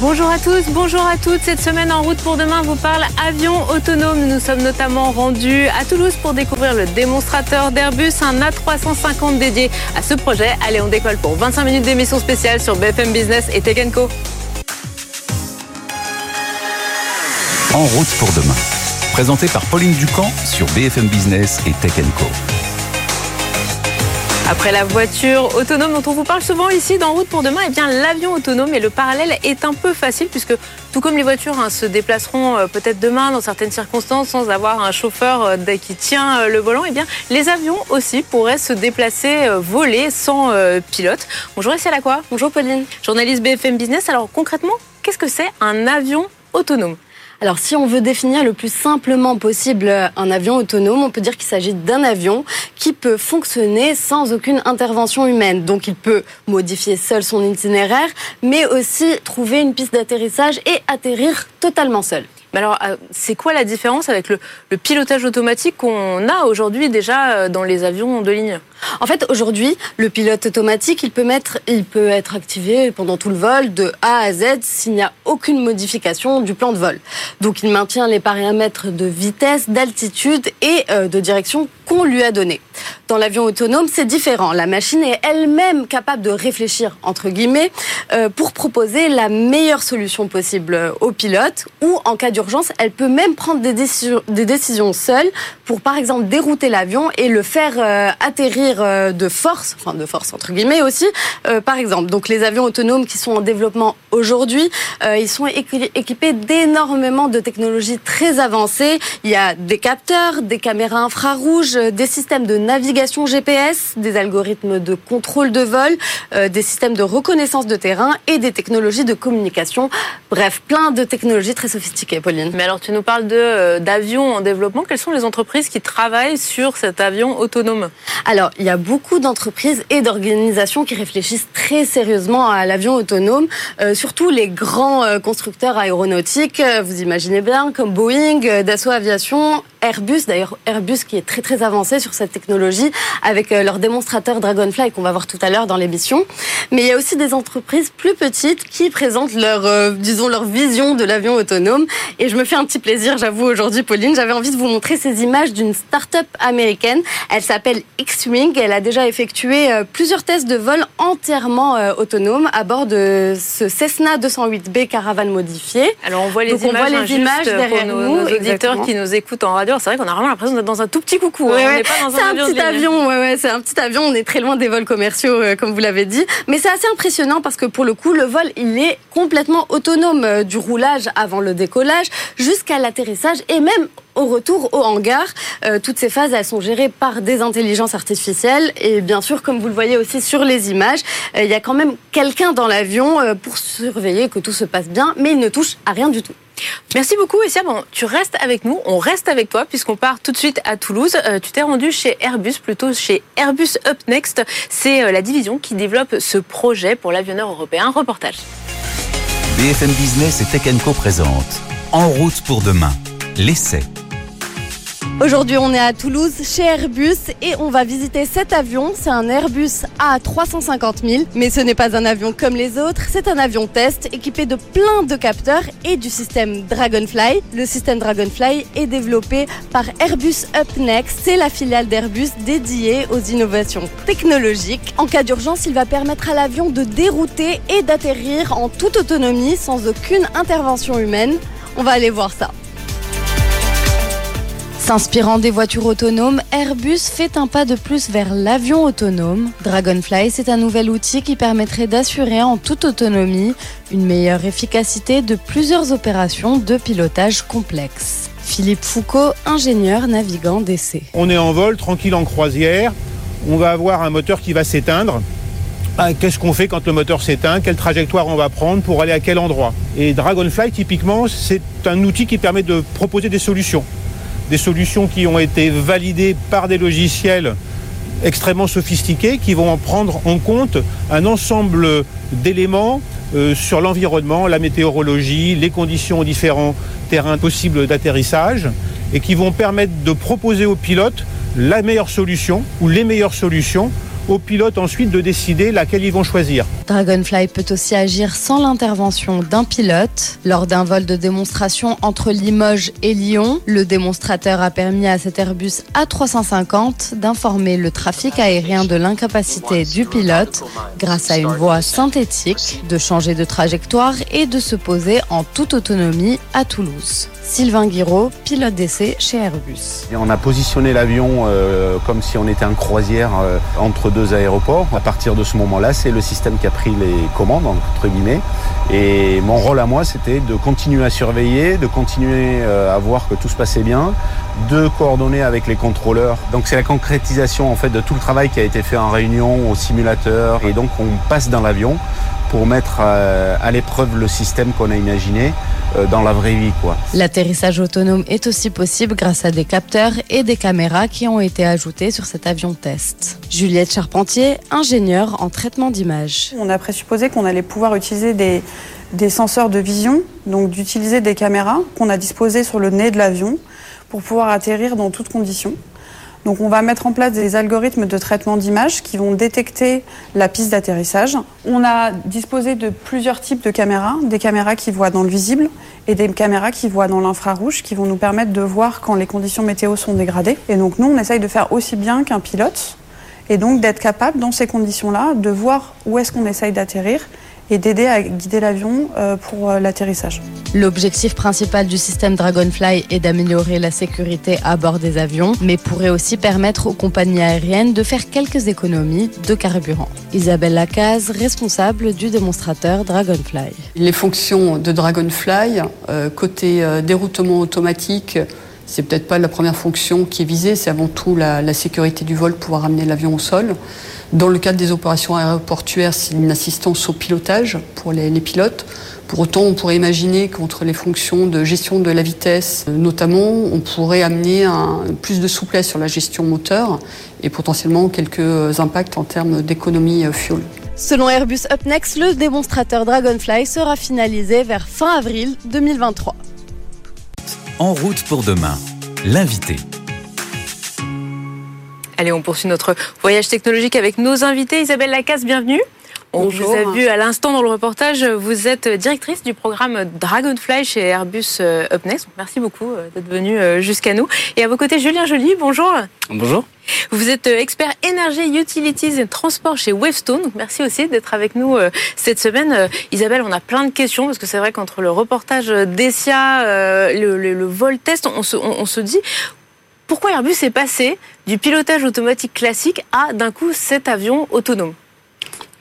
Bonjour à tous, bonjour à toutes. Cette semaine en route pour demain vous parle avion autonome. Nous sommes notamment rendus à Toulouse pour découvrir le démonstrateur d'Airbus, un A350 dédié à ce projet. Allez, on décolle pour 25 minutes d'émission spéciale sur BFM Business et Tech Co. En route pour demain. Présenté par Pauline Ducamp sur BFM Business et Tech Co. Après la voiture autonome dont on vous parle souvent ici dans Route pour demain, eh bien l'avion autonome et le parallèle est un peu facile puisque tout comme les voitures hein, se déplaceront euh, peut-être demain dans certaines circonstances sans avoir un chauffeur euh, qui tient euh, le volant, eh bien les avions aussi pourraient se déplacer, voler sans pilote. Bonjour la quoi Bonjour Pauline. Journaliste BFM Business. Alors concrètement, qu'est-ce que c'est un avion autonome? Alors si on veut définir le plus simplement possible un avion autonome, on peut dire qu'il s'agit d'un avion qui peut fonctionner sans aucune intervention humaine. Donc il peut modifier seul son itinéraire, mais aussi trouver une piste d'atterrissage et atterrir totalement seul. Mais alors, euh, c'est quoi la différence avec le, pilotage automatique qu'on a aujourd'hui déjà euh, dans les avions de ligne? En fait, aujourd'hui, le pilote automatique, il peut, être activé pendant tout le vol de A à Z s'il n'y a aucune modification du plan de vol. Donc, il maintient les paramètres de vitesse, d'altitude et euh, de direction qu'on lui a donnés. Dans l'avion autonome, c'est différent. La machine est elle-même capable de réfléchir, entre guillemets, pour proposer la meilleure solution possible au pilote ou en cas d'urgence, elle peut même prendre des décisions, des décisions seule pour, par exemple, dérouter l'avion et le faire euh, atterrir euh, de force, enfin de force entre guillemets aussi, euh, par exemple. Donc les avions autonomes qui sont en développement aujourd'hui, ils sont équipés d'énormément de technologies très avancées. Il y a des capteurs, des caméras infrarouges, des systèmes de navigation GPS, des algorithmes de contrôle de vol, des systèmes de reconnaissance de terrain et des technologies de communication. Bref, plein de technologies très sophistiquées. Mais alors, tu nous parles euh, d'avions en développement. Quelles sont les entreprises qui travaillent sur cet avion autonome? Alors, il y a beaucoup d'entreprises et d'organisations qui réfléchissent très sérieusement à l'avion autonome, euh, surtout les grands euh, constructeurs aéronautiques, vous imaginez bien, comme Boeing, Dassault Aviation, Airbus, d'ailleurs Airbus qui est très très avancé sur cette technologie avec leur démonstrateur Dragonfly qu'on va voir tout à l'heure dans l'émission. Mais il y a aussi des entreprises plus petites qui présentent leur, disons, leur vision de l'avion autonome et je me fais un petit plaisir, j'avoue, aujourd'hui, Pauline. J'avais envie de vous montrer ces images d'une start-up américaine. Elle s'appelle X-Wing. Elle a déjà effectué euh, plusieurs tests de vol entièrement euh, autonomes à bord de ce Cessna 208B caravane modifié. Alors, on voit les images, on voit les images derrière nos, nous. Nos auditeurs qui nous écoutent en radio. C'est vrai qu'on a vraiment l'impression d'être dans un tout petit coucou. Hein. On n'est pas dans un, un petit avion. Ouais, ouais, c'est un petit avion. On est très loin des vols commerciaux, euh, comme vous l'avez dit. Mais c'est assez impressionnant parce que pour le coup, le vol, il est complètement autonome du roulage avant le décollage jusqu'à l'atterrissage et même au retour au hangar. Euh, toutes ces phases, elles sont gérées par des intelligences artificielles. Et bien sûr, comme vous le voyez aussi sur les images, euh, il y a quand même quelqu'un dans l'avion euh, pour surveiller que tout se passe bien, mais il ne touche à rien du tout. Merci beaucoup, Essia. Bon, tu restes avec nous, on reste avec toi, puisqu'on part tout de suite à Toulouse. tu t'es rendu chez Airbus, plutôt chez Airbus Up Next. C'est la division qui développe ce projet pour l'avionneur européen. Reportage. BFM Business et Tech Co présente En route pour demain, l'essai. Aujourd'hui, on est à Toulouse chez Airbus et on va visiter cet avion. C'est un Airbus A350 000, mais ce n'est pas un avion comme les autres. C'est un avion test équipé de plein de capteurs et du système Dragonfly. Le système Dragonfly est développé par Airbus UpNext. C'est la filiale d'Airbus dédiée aux innovations technologiques. En cas d'urgence, il va permettre à l'avion de dérouter et d'atterrir en toute autonomie sans aucune intervention humaine. On va aller voir ça. S'inspirant des voitures autonomes, Airbus fait un pas de plus vers l'avion autonome. Dragonfly, c'est un nouvel outil qui permettrait d'assurer en toute autonomie une meilleure efficacité de plusieurs opérations de pilotage complexes. Philippe Foucault, ingénieur navigant d'essai. On est en vol, tranquille en croisière. On va avoir un moteur qui va s'éteindre. Ah, qu'est-ce qu'on fait quand le moteur s'éteint? Quelle trajectoire on va prendre pour aller à quel endroit? Et Dragonfly, typiquement, c'est un outil qui permet de proposer des solutions des solutions qui ont été validées par des logiciels extrêmement sophistiqués qui vont prendre en compte un ensemble d'éléments euh, sur l'environnement, la météorologie, les conditions aux différents terrains possibles d'atterrissage et qui vont permettre de proposer aux pilotes la meilleure solution ou les meilleures solutions aux pilotes ensuite de décider laquelle ils vont choisir. Dragonfly peut aussi agir sans l'intervention d'un pilote. Lors d'un vol de démonstration entre Limoges et Lyon, le démonstrateur a permis à cet Airbus A350 d'informer le trafic aérien de l'incapacité du pilote grâce à une voie synthétique, de changer de trajectoire et de se poser en toute autonomie à Toulouse. Sylvain Guiraud, pilote d'essai chez Airbus. On a positionné l'avion euh, comme si on était en croisière euh, entre deux aéroports. À partir de ce moment-là, c'est le système qui a pris les commandes, entre guillemets. Et mon rôle à moi, c'était de continuer à surveiller, de continuer euh, à voir que tout se passait bien, de coordonner avec les contrôleurs. Donc c'est la concrétisation en fait de tout le travail qui a été fait en réunion, au simulateur. Et donc on passe dans l'avion pour mettre euh, à l'épreuve le système qu'on a imaginé euh, dans la vraie vie. Quoi. L'atterrissage autonome est aussi possible grâce à des capteurs et des caméras qui ont été ajoutés sur cet avion test. Juliette Charpentier, ingénieure en traitement d'image. On a présupposé qu'on allait pouvoir utiliser des, des senseurs de vision, donc d'utiliser des caméras qu'on a disposées sur le nez de l'avion pour pouvoir atterrir dans toutes conditions. Donc on va mettre en place des algorithmes de traitement d'image qui vont détecter la piste d'atterrissage. On a disposé de plusieurs types de caméras, des caméras qui voient dans le visible et des caméras qui voient dans l'infrarouge qui vont nous permettre de voir quand les conditions météo sont dégradées. Et donc nous on essaye de faire aussi bien qu'un pilote et donc d'être capable dans ces conditions-là de voir où est-ce qu'on essaye d'atterrir et d'aider à guider l'avion euh, pour euh, l'atterrissage. L'objectif principal du système Dragonfly est d'améliorer la sécurité à bord des avions, mais pourrait aussi permettre aux compagnies aériennes de faire quelques économies de carburant. Isabelle Lacaze, responsable du démonstrateur Dragonfly. Les fonctions de Dragonfly, euh, côté déroutement automatique, c'est peut-être pas la première fonction qui est visée, c'est avant tout la, sécurité du vol, pouvoir amener l'avion au sol. Dans le cadre des opérations aéroportuaires, c'est une assistance au pilotage pour les, pilotes. Pour autant, on pourrait imaginer qu'entre les fonctions de gestion de la vitesse, notamment, on pourrait amener plus de souplesse sur la gestion moteur et potentiellement quelques impacts en termes d'économie fuel. Selon Airbus UpNext, le démonstrateur Dragonfly sera finalisé vers fin avril 2023. En route pour demain, l'invité. Allez, on poursuit notre voyage technologique avec nos invités. Isabelle Lacasse, bienvenue. On Bonjour. vous a vu à l'instant dans le reportage, vous êtes directrice du programme Dragonfly chez Airbus UpNext. Merci beaucoup d'être venu jusqu'à nous. Et à vos côtés, Julien Joly, bonjour. Bonjour. Vous êtes expert énergie, utilities et transport chez Wavestone. Donc merci aussi d'être avec nous cette semaine. Isabelle, on a plein de questions parce que c'est vrai qu'entre le reportage d'ESIA, le, le, le, vol test, on se, on, on se dit pourquoi Airbus est passé du pilotage automatique classique à d'un coup cet avion autonome?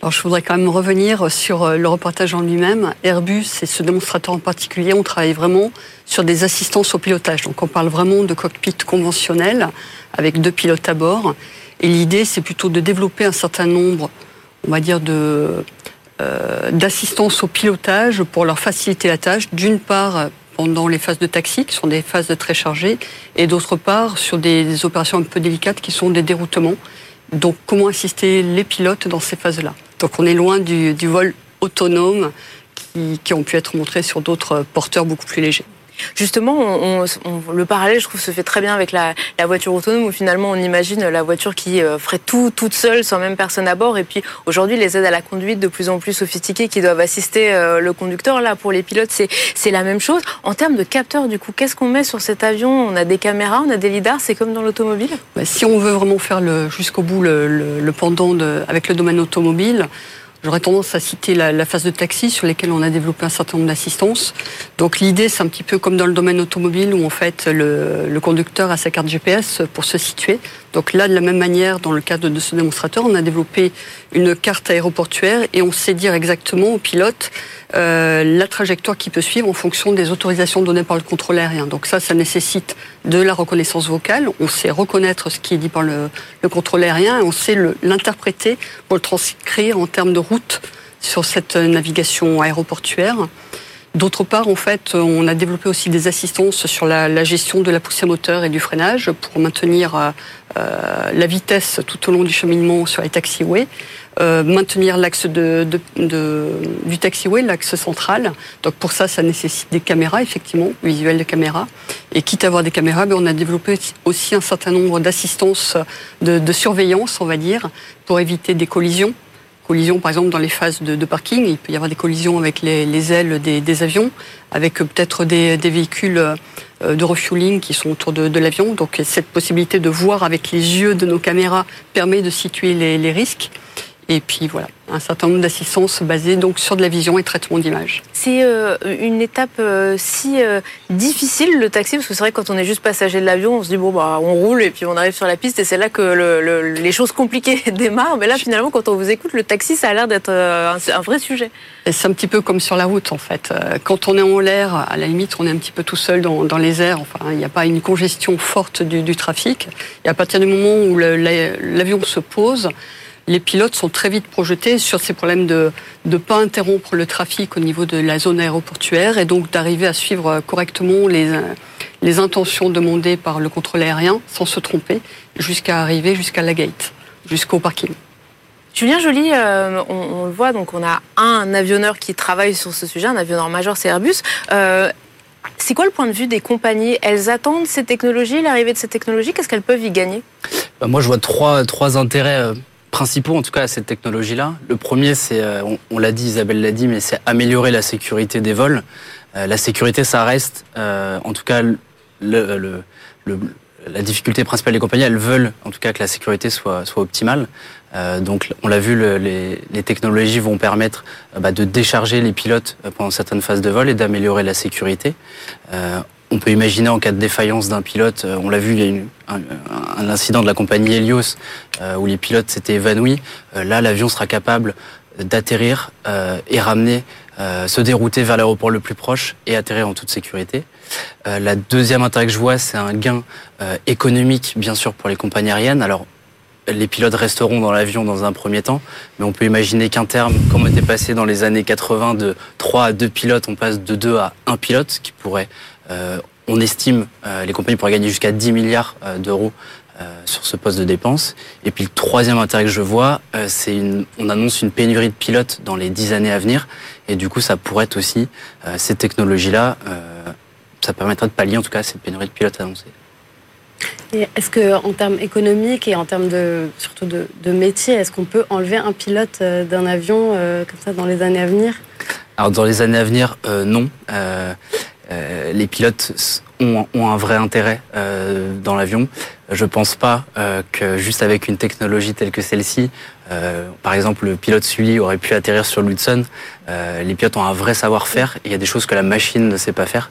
Alors, je voudrais quand même revenir sur le reportage en lui-même. Airbus et ce démonstrateur en particulier, on travaille vraiment sur des assistances au pilotage. Donc, on parle vraiment de cockpit conventionnel avec deux pilotes à bord. Et l'idée, c'est plutôt de développer un certain nombre, on va dire, de euh, d'assistance au pilotage pour leur faciliter la tâche. D'une part, pendant les phases de taxi, qui sont des phases très chargées, et d'autre part, sur des opérations un peu délicates qui sont des déroutements. Donc, comment assister les pilotes dans ces phases-là? Donc on est loin du, vol autonome qui, qui, ont pu être montrés sur d'autres porteurs beaucoup plus légers. Justement, le parallèle, je trouve, se fait très bien avec la, voiture autonome, où finalement on imagine la voiture qui ferait tout toute seule, sans même personne à bord. Et puis aujourd'hui, les aides à la conduite de plus en plus sophistiquées qui doivent assister euh, le conducteur. Là, pour les pilotes, c'est la même chose. En termes de capteurs, du coup, qu'est-ce qu'on met sur cet avion? On a des caméras, on a des lidars, c'est comme dans l'automobile? Bah, Si on veut vraiment faire jusqu'au bout le, pendant avec le domaine automobile, J'aurais tendance à citer la, phase de taxi sur lesquelles on a développé un certain nombre d'assistances. Donc l'idée, c'est un petit peu comme dans le domaine automobile où en fait le, le, conducteur a sa carte GPS pour se situer. Donc là, de la même manière, dans le cadre de ce démonstrateur, on a développé une carte aéroportuaire et on sait dire exactement au pilote euh, la trajectoire qu'il peut suivre en fonction des autorisations données par le contrôle aérien. Donc ça, ça nécessite de la reconnaissance vocale. On sait reconnaître ce qui est dit par le, le contrôle aérien et on sait l'interpréter pour le transcrire en termes de route sur cette navigation aéroportuaire. D'autre part, en fait, on a développé aussi des assistances sur la, gestion de la poussée moteur et du freinage pour maintenir euh, la vitesse tout au long du cheminement sur les taxiways. Euh, maintenir l'axe de, du taxiway, l'axe central. Donc pour ça, ça nécessite des caméras, effectivement, visuels de caméras. Et quitte à avoir des caméras, ben, on a développé aussi un certain nombre d'assistances de, surveillance, on va dire, pour éviter des collisions collisions, par exemple, dans les phases de, parking. Il peut y avoir des collisions avec les, ailes des, avions, avec peut-être des, véhicules euh, de refueling qui sont autour de, l'avion. Donc cette possibilité de voir avec les yeux de nos caméras permet de situer les risques. Et puis voilà, un certain nombre d'assistances basées donc sur de la vision et traitement d'image. C'est euh, une étape euh, si euh, difficile le taxi parce que c'est vrai que quand on est juste passager de l'avion, on se dit bon bah on roule et puis on arrive sur la piste et c'est là que le, les choses compliquées démarrent. Mais là finalement quand on vous écoute, le taxi ça a l'air d'être un, vrai sujet. C'est un petit peu comme sur la route en fait. Quand on est en l'air, à la limite on est un petit peu tout seul dans, dans les airs. Enfin il n'y a pas une congestion forte du, du trafic. Et à partir du moment où l'avion se pose les pilotes sont très vite projetés sur ces problèmes de ne pas interrompre le trafic au niveau de la zone aéroportuaire et donc d'arriver à suivre correctement les, les intentions demandées par le contrôle aérien sans se tromper jusqu'à arriver jusqu'à la gate, jusqu'au parking. Julien Joly, euh, on, le voit, donc on a un avionneur qui travaille sur ce sujet, un avionneur majeur, c'est Airbus. Euh, c'est quoi le point de vue des compagnies? Elles attendent ces technologies, l'arrivée de ces technologies, qu'est-ce qu'elles peuvent y gagner? Bah, Moi, je vois trois, trois intérêts euh, principaux, en tout cas, à cette technologie-là. Le premier, c'est, euh, on, l'a dit, Isabelle l'a dit, mais c'est améliorer la sécurité des vols. Euh, la sécurité, ça reste, euh, en tout cas, le, la difficulté principale des compagnies. Elles veulent, en tout cas, que la sécurité soit, soit optimale. donc, on l'a vu, les, les, technologies vont permettre bah, de décharger les pilotes pendant certaines phases de vol et d'améliorer la sécurité. On peut imaginer en cas de défaillance d'un pilote, euh, on l'a vu, il y a eu un, incident de la compagnie Helios euh, où les pilotes s'étaient évanouis. Euh, là, l'avion sera capable d'atterrir et ramener, se dérouter vers l'aéroport le plus proche et atterrir en toute sécurité. la deuxième intérêt que je vois, c'est un gain économique, bien sûr, pour les compagnies aériennes. Alors, les pilotes resteront dans l'avion dans un premier temps, mais on peut imaginer qu'un terme, comme était passé dans les années 80 de 3 à 2 pilotes, on passe de 2 à 1 pilote, qui pourrait on estime euh, les compagnies pourraient gagner jusqu'à 10 milliards euh, d'euros sur ce poste de dépense. Et puis le troisième intérêt que je vois, c'est une, on annonce une pénurie de pilotes dans les 10 années à venir. Et du coup, ça pourrait être aussi, ces technologies-là, ça permettra de pallier en tout cas cette pénurie de pilotes annoncée. Est-ce que, en termes économiques et en termes de, surtout de, de métier, est-ce qu'on peut enlever un pilote d'un avion comme ça dans les années à venir? Alors dans les années à venir, non. Euh, les pilotes ont, un vrai intérêt euh, dans l'avion. Je pense pas euh, que juste avec une technologie telle que celle-ci, par exemple le pilote Sully aurait pu atterrir sur l'Hudson. les pilotes ont un vrai savoir-faire il y a des choses que la machine ne sait pas faire.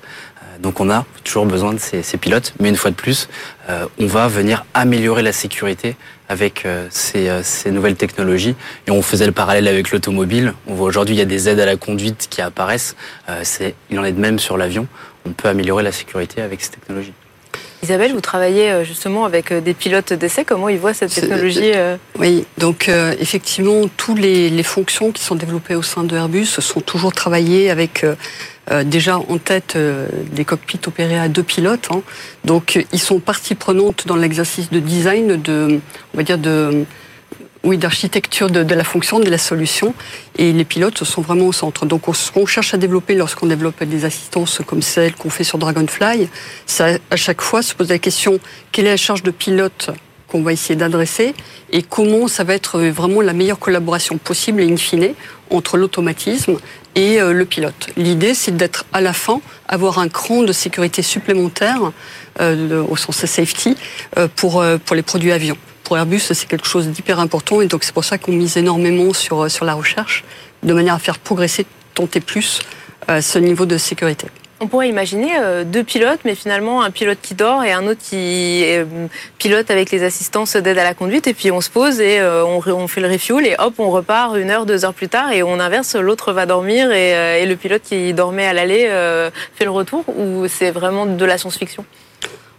Donc on a toujours besoin de ces, pilotes, mais une fois de plus, on va venir améliorer la sécurité avec ces, ces, nouvelles technologies. Et on faisait le parallèle avec l'automobile. On voit aujourd'hui il y a des aides à la conduite qui apparaissent. c'est, il en est de même sur l'avion on peut améliorer la sécurité avec ces technologies. Isabelle, vous travaillez euh, justement avec euh, des pilotes d'essai. Comment ils voient cette technologie euh Oui, donc effectivement, toutes les, fonctions qui sont développées au sein de Airbus sont toujours travaillées avec déjà en tête des cockpits opérés à deux pilotes. Hein. Donc ils sont partie prenante dans l'exercice de design, de, on va dire de d'architecture de, la fonction, de la solution. Et les pilotes sont vraiment au centre. Donc, ce qu'on cherche à développer lorsqu'on développe des assistances comme celle qu'on fait sur Dragonfly, c'est à chaque fois se poser la question quelle est la charge de pilote qu'on va essayer d'adresser et comment ça va être vraiment la meilleure collaboration possible et in fine entre l'automatisme et euh, le pilote. L'idée, c'est d'être à la fin, avoir un cran de sécurité supplémentaire, euh, au sens safety, euh, pour, les produits avions pour Airbus, c'est quelque chose d'hyper important et donc c'est pour ça qu'on mise énormément sur, sur la recherche, de manière à faire progresser, tenter plus ce niveau de sécurité. On pourrait imaginer euh, deux pilotes, mais finalement un pilote qui dort et un autre qui euh, pilote avec les assistances d'aide à la conduite. Et puis on se pose et on, fait le refuel et hop, on repart une heure, deux heures plus tard et on inverse. L'autre va dormir et, le pilote qui dormait à l'aller fait le retour. Ou c'est vraiment de la science-fiction?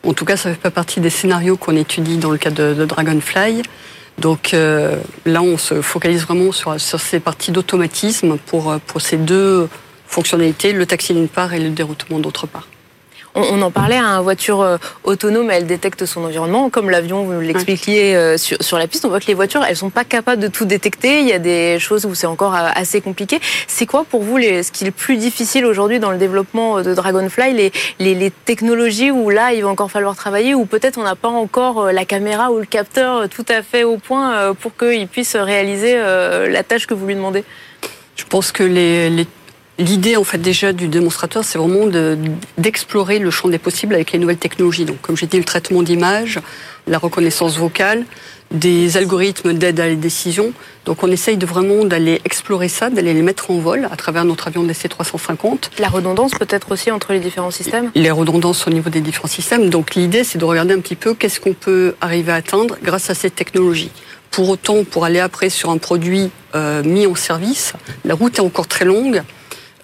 En tout cas, ça ne fait pas partie des scénarios qu'on étudie dans le cadre de, Dragonfly. Donc euh, là, on se focalise vraiment sur, ces parties d'automatisme pour, euh, pour ces deux fonctionnalités, le taxi d'une part et le déroutement d'autre part. On, en parlait, une voiture euh, autonome, elle détecte son environnement, comme l'avion, vous l'expliquiez euh, sur, sur, la piste. On voit que les voitures, elles sont pas capables de tout détecter. Il y a des choses où c'est encore euh, assez compliqué. C'est quoi pour vous les, ce qui est le plus difficile aujourd'hui dans le développement de Dragonfly, les, les, les, technologies où là, il va encore falloir travailler, ou peut-être on n'a pas encore la caméra ou le capteur tout à fait au point pour qu'il puisse réaliser la tâche que vous lui demandez? Je pense que les, les L'idée, en fait, déjà du démonstrateur, c'est vraiment d'explorer le champ des possibles avec les nouvelles technologies. Donc, comme j'ai dit, le traitement d'image, la reconnaissance vocale, des algorithmes d'aide à la décision. Donc, on essaye de vraiment d'aller explorer ça, d'aller les mettre en vol à travers notre avion DC-350. La redondance peut-être aussi entre les différents systèmes? Les redondances au niveau des différents systèmes. Donc, l'idée, c'est de regarder un petit peu qu'est-ce qu'on peut arriver à atteindre grâce à cette technologie. Pour autant, pour aller après sur un produit euh, mis en service, la route est encore très longue.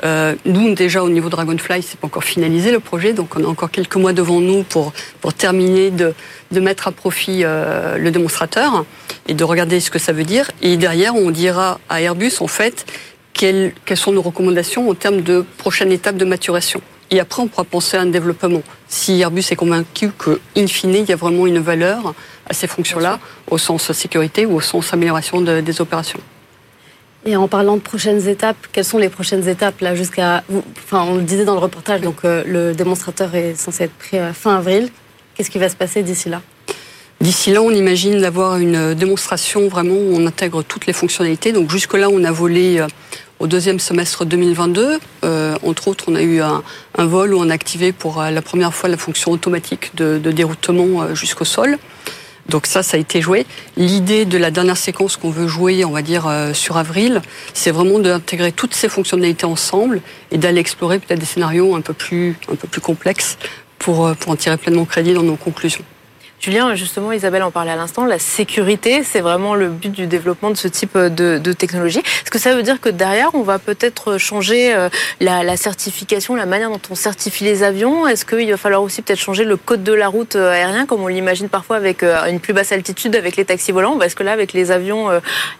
Euh, nous, déjà, au niveau Dragonfly, c'est pas encore finalisé le projet, donc on a encore quelques mois devant nous pour, pour terminer de, de mettre à profit euh, le démonstrateur et de regarder ce que ça veut dire. Et derrière, on dira à Airbus, en fait, quelles, quelles sont nos recommandations en termes de prochaine étape de maturation. Et après, on pourra penser à un développement. Si Airbus est convaincu que, in fine, il y a vraiment une valeur à ces fonctions-là, au sens sécurité ou au sens amélioration des opérations. Et en parlant de prochaines étapes, quelles sont les prochaines étapes là jusqu'à Enfin, on le disait dans le reportage, donc euh, le démonstrateur est censé être prêt à fin avril. Qu'est-ce qui va se passer d'ici là? D'ici là, on imagine d'avoir une démonstration vraiment où on intègre toutes les fonctionnalités. Donc jusque-là, on a volé euh, au deuxième semestre 2022. Euh, entre autres, on a eu un, vol où on a activé pour la première fois la fonction automatique de déroutement jusqu'au sol. Donc ça, ça a été joué. L'idée de la dernière séquence qu'on veut jouer, on va dire, euh, sur avril, c'est vraiment d'intégrer toutes ces fonctionnalités ensemble et d'aller explorer peut-être des scénarios un peu plus, un peu plus complexes pour, euh, pour en tirer pleinement crédit dans nos conclusions. Julien, justement, Isabelle en parlait à l'instant, la sécurité, c'est vraiment le but du développement de ce type de, de technologie. Est-ce que ça veut dire que derrière, on va peut-être changer euh, la, certification, la manière dont on certifie les avions? Est-ce qu'il va falloir aussi peut-être changer le code de la route euh, aérien, comme on l'imagine parfois avec euh, une plus basse altitude avec les taxis volants? Est-ce que là, avec les avions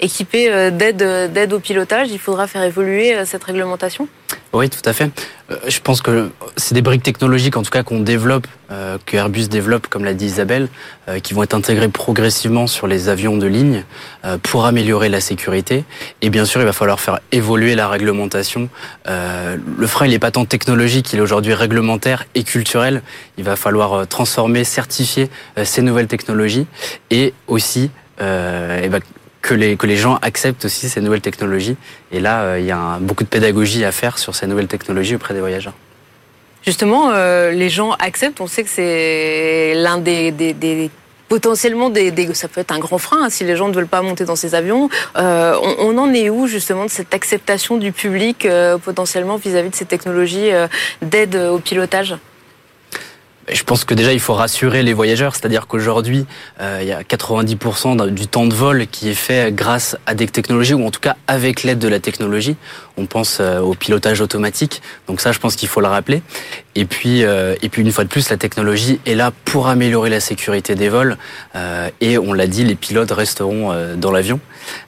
équipés d'aide au pilotage, il faudra faire évoluer cette réglementation oui, tout à fait. Euh, je pense que c'est des briques technologiques, en tout cas, qu'on développe, euh, que Airbus développe, comme l'a dit Isabelle, euh, qui vont être intégrées progressivement sur les avions de ligne pour améliorer la sécurité. Et bien sûr, il va falloir faire évoluer la réglementation. le frein, il n'est pas tant technologique, il est aujourd'hui réglementaire et culturel. Il va falloir transformer, certifier ces nouvelles technologies et aussi eh ben, que les, que les gens acceptent aussi ces nouvelles technologies. Et là, euh, il y a beaucoup de pédagogie à faire sur ces nouvelles technologies auprès des voyageurs. Justement, euh, les gens acceptent. On sait que c'est l'un des, potentiellement des, ça peut être un grand frein hein, si les gens ne veulent pas monter dans ces avions. Euh, on, en est où justement de cette acceptation du public potentiellement vis-à-vis de ces technologies d'aide au pilotage? Je pense que déjà il faut rassurer les voyageurs, c'est-à-dire qu'aujourd'hui euh, il y a 90% du temps de vol qui est fait grâce à des technologies ou en tout cas avec l'aide de la technologie. On pense euh, au pilotage automatique, donc ça je pense qu'il faut le rappeler. Et puis euh, et puis une fois de plus la technologie est là pour améliorer la sécurité des vols et on l'a dit les pilotes resteront dans l'avion.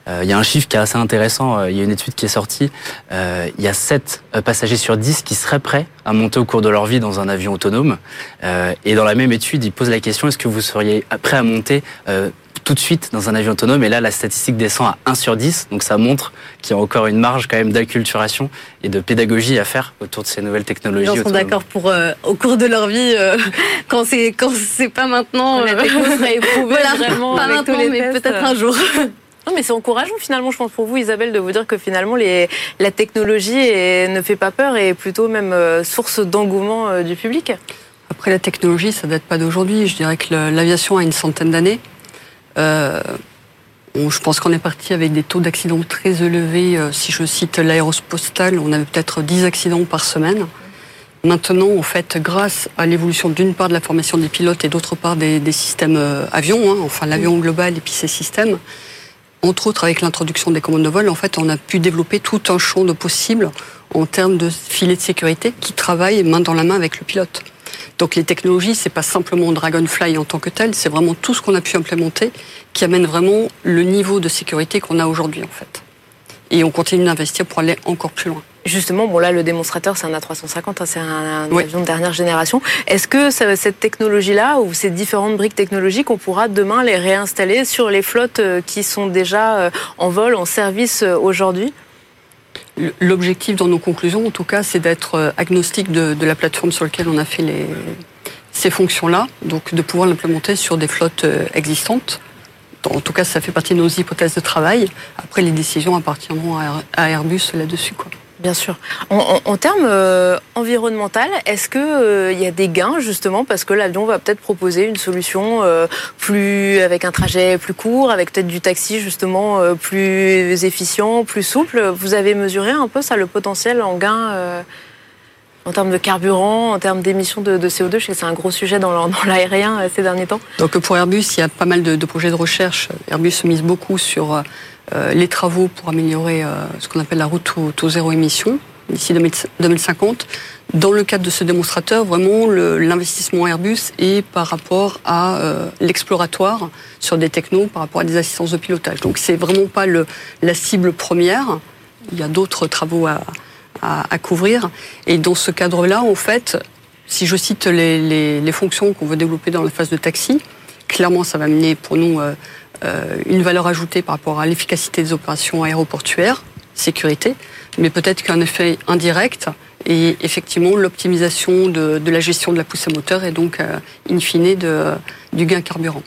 Il y a un chiffre qui est assez intéressant, il y a une étude qui est sortie, il y a 7 passagers sur 10 qui seraient prêts à monter au cours de leur vie dans un avion autonome. Euh, et dans la même étude, il pose la question est-ce que vous seriez prêt à monter euh, tout de suite dans un avion autonome? Et là la statistique descend à 1 sur 10 donc ça montre qu'il y a encore une marge quand même d'acculturation et de pédagogie à faire autour de ces nouvelles technologies. Les gens sont d'accord pour euh, au cours de leur vie quand c'est quand c'est pas maintenant la techno sera éprouvée vraiment pas maintenant mais peut-être un jour. Non, mais c'est encourageant finalement, je pense pour vous, Isabelle, de vous dire que finalement les, la technologie ne fait pas peur et est plutôt même source d'engouement du public. Après, la technologie, ça date pas d'aujourd'hui. Je dirais que l'aviation a une centaine d'années. Euh, je pense qu'on est parti avec des taux d'accidents très élevés. Euh, si je cite l'aérospostale, on avait peut-être 10 accidents par semaine. Maintenant, en fait, grâce à l'évolution d'une part de la formation des pilotes et d'autre part des, systèmes euh, avions, hein, enfin l'avion global et puis ces systèmes, entre autres avec l'introduction des commandes de vol, en fait, on a pu développer tout un champ de possibles en termes de filets de sécurité qui travaillent main dans la main avec le pilote. Donc les technologies, c'est pas simplement Dragonfly en tant que tel, c'est vraiment tout ce qu'on a pu implémenter qui amène vraiment le niveau de sécurité qu'on a aujourd'hui en fait. Et on continue d'investir pour aller encore plus loin. Justement, bon là, le démonstrateur, c'est un A350, hein, c'est un, avion de dernière génération. Est-ce que cette technologie-là, ou ces différentes briques technologiques, on pourra demain les réinstaller sur les flottes euh, qui sont déjà euh, en vol, en service euh, aujourd'hui? L'objectif dans nos conclusions, en tout cas, c'est d'être agnostique de, la plateforme sur laquelle on a fait ces fonctions-là, donc de pouvoir l'implémenter sur des flottes existantes. En tout cas, ça fait partie de nos hypothèses de travail. Après, les décisions appartiendront à Airbus là-dessus. Bien sûr. En, termes euh, environnementaux, est-ce qu'il euh, y a des gains justement parce que l'avion va peut-être proposer une solution euh, plus avec un trajet plus court, avec peut-être du taxi justement plus efficient, plus souple? Vous avez mesuré un peu ça le potentiel en gain en termes de carburant, en termes d'émissions de, CO2 Je sais que c'est un gros sujet dans l'aérien ces derniers temps. Donc pour Airbus, il y a pas mal de, projets de recherche. Airbus mise beaucoup sur euh, les travaux pour améliorer euh, ce qu'on appelle la route au, zéro émission d'ici 2050. Dans le cadre de ce démonstrateur, vraiment, l'investissement Airbus est par rapport à euh, l'exploratoire sur des technos, par rapport à des assistances de pilotage. Donc, c'est vraiment pas la cible première. Il y a d'autres travaux à, à, couvrir. Et dans ce cadre-là, en fait, si je cite les, les, fonctions qu'on veut développer dans la phase de taxi, clairement, ça va mener pour nous euh, une valeur ajoutée par rapport à l'efficacité des opérations aéroportuaires, sécurité, mais peut-être qu'un effet indirect et effectivement l'optimisation de, la gestion de la poussée moteur et donc euh, in fine de, du gain carburant.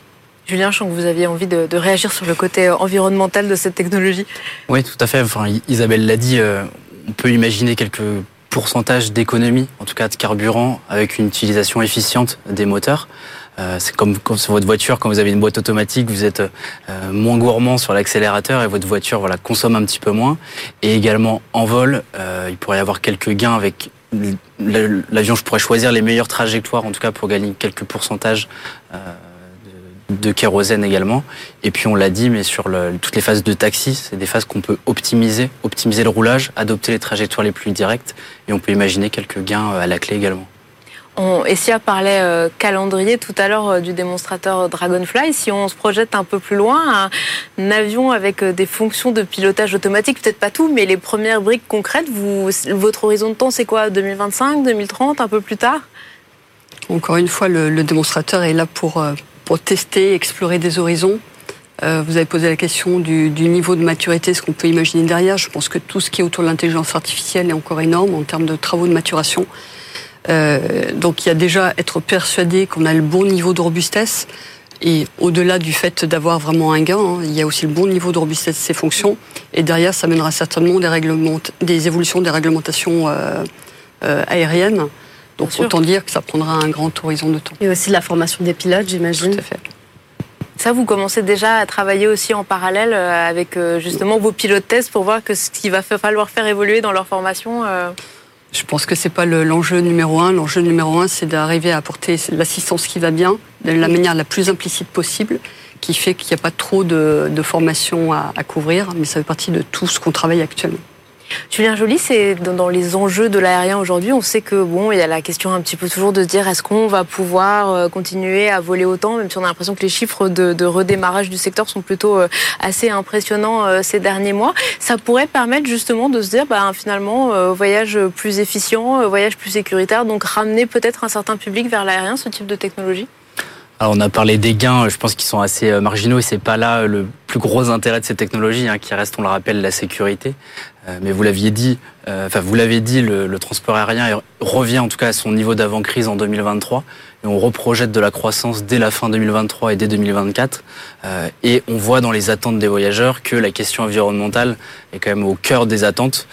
Julien, je sens que vous aviez envie de, réagir sur le côté environnemental de cette technologie. Oui, tout à fait. Enfin, Isabelle l'a dit, euh, on peut imaginer quelques pourcentages d'économie, en tout cas de carburant, avec une utilisation efficiente des moteurs. Euh, c'est comme, sur votre voiture, quand vous avez une boîte automatique, vous êtes euh, moins gourmand sur l'accélérateur et votre voiture voilà, consomme un petit peu moins. Et également en vol, euh, il pourrait y avoir quelques gains avec l'avion. Je pourrais choisir les meilleures trajectoires, en tout cas pour gagner quelques pourcentages de kérosène également. Et puis on l'a dit, mais sur toutes les phases de taxi, c'est des phases qu'on peut optimiser, optimiser le roulage, adopter les trajectoires les plus directes, et on peut imaginer quelques gains à la clé également. On, Essia parlait euh, calendrier tout à l'heure euh, du démonstrateur Dragonfly. Si on se projette un peu plus loin, un, avion avec euh, des fonctions de pilotage automatique, peut-être pas tout, mais les premières briques concrètes, vous, votre horizon de temps, c'est quoi? 2025, 2030, un peu plus tard? Encore une fois, le, démonstrateur est là pour, pour tester, explorer des horizons. vous avez posé la question du, niveau de maturité, ce qu'on peut imaginer derrière. Je pense que tout ce qui est autour de l'intelligence artificielle est encore énorme en termes de travaux de maturation. Euh, donc il y a déjà être persuadé qu'on a le bon niveau de robustesse. Et au-delà du fait d'avoir vraiment un gain, hein, il y a aussi le bon niveau de robustesse de ces fonctions. Et derrière, ça mènera certainement des, des évolutions des réglementations euh, euh, aériennes. Donc autant dire que ça prendra un grand horizon de temps. Et aussi la formation des pilotes, j'imagine. Tout à fait. Ça, vous commencez déjà à travailler aussi en parallèle avec justement vos pilotes tests pour voir que ce qu'il va falloir faire évoluer dans leur formation. Je pense que c'est pas l'enjeu numéro un. L'enjeu numéro un, c'est d'arriver à apporter l'assistance qui va bien, de la manière la plus implicite possible, qui fait qu'il n'y a pas trop de, de formation à, à couvrir, mais ça fait partie de tout ce qu'on travaille actuellement. Julien Joly, c'est dans les enjeux de l'aérien aujourd'hui. On sait que bon, il y a la question un petit peu toujours de se dire est-ce qu'on va pouvoir euh, continuer à voler autant, même si on a l'impression que les chiffres de, redémarrage du secteur sont plutôt euh, assez impressionnants euh, ces derniers mois. Ça pourrait permettre justement de se dire bah, finalement voyage plus efficient, voyage plus sécuritaire, donc ramener peut-être un certain public vers l'aérien, ce type de technologie? Alors on a parlé des gains, je pense qu'ils sont assez marginaux et c'est pas là le plus gros intérêt de ces technologies, hein, qui reste, on le rappelle, la sécurité. Euh, mais vous l'aviez dit, euh, enfin vous l'avez dit, le, le, transport aérien revient en tout cas à son niveau d'avant-crise en 2023 et on reprojette de la croissance dès la fin 2023 et dès 2024 euh, et on voit dans les attentes des voyageurs que la question environnementale est quand même au cœur des attentes.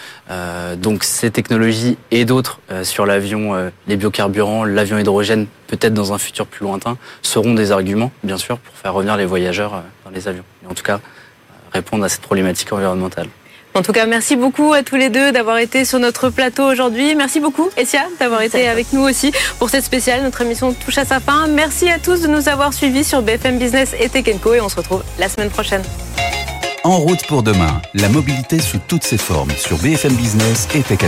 Donc ces technologies et d'autres sur l'avion, les biocarburants, l'avion hydrogène, peut-être dans un futur plus lointain, seront des arguments bien sûr pour faire revenir les voyageurs dans les avions. Et en tout cas répondre à cette problématique environnementale. En tout cas, merci beaucoup à tous les deux d'avoir été sur notre plateau aujourd'hui. Merci beaucoup, Essia, d'avoir été avec nous aussi pour cette spéciale. Notre émission touche à sa fin. Merci à tous de nous avoir suivis sur BFM Business et Tech et on se retrouve la semaine prochaine. En route pour demain, la mobilité sous toutes ses formes sur BFM Business et Tech.